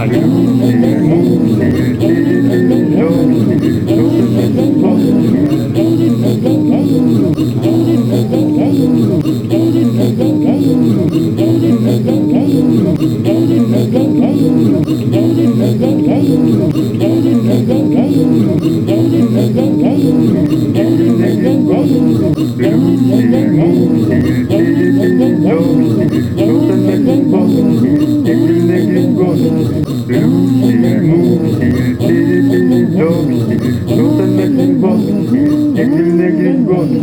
Thank you.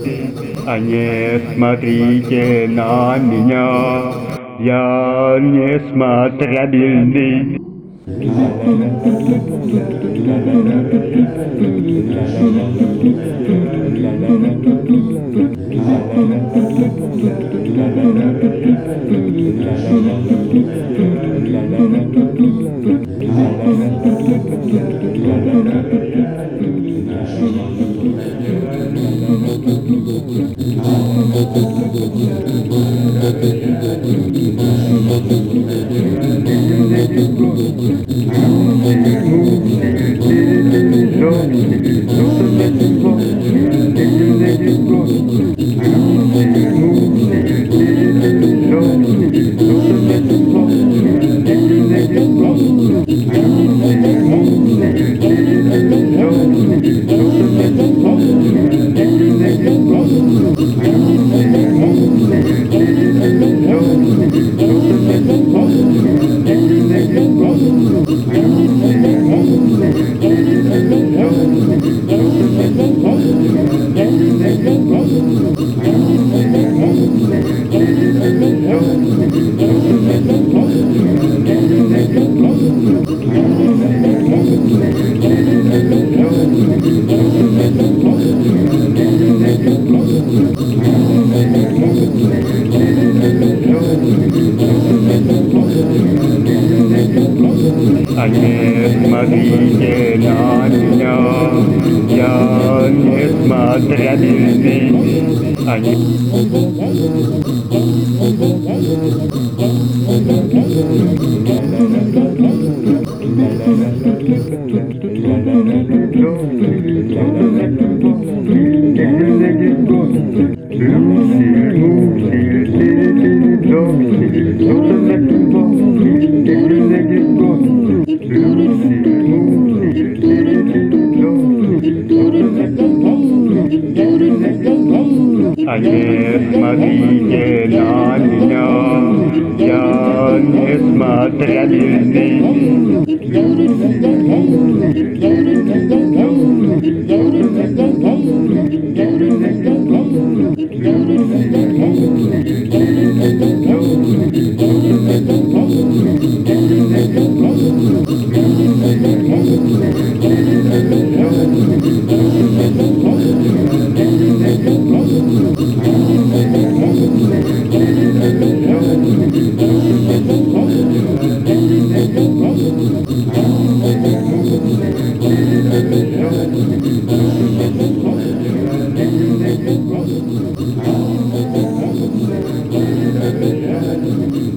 на меня, я не смотрели, а не смотрите на меня, я не смотрели, а не Thank you. Don't not see, don't مدينانا جان اسمها تغني я не смотрю.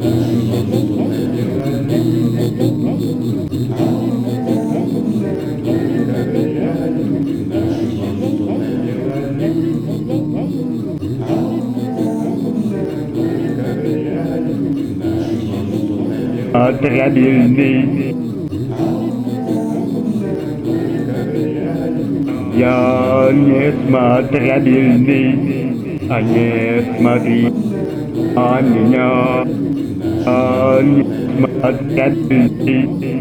смотрибельный. Смотрибельный. Я не смотрибельный, а не смотри Anya, Anya, Anya, Anya,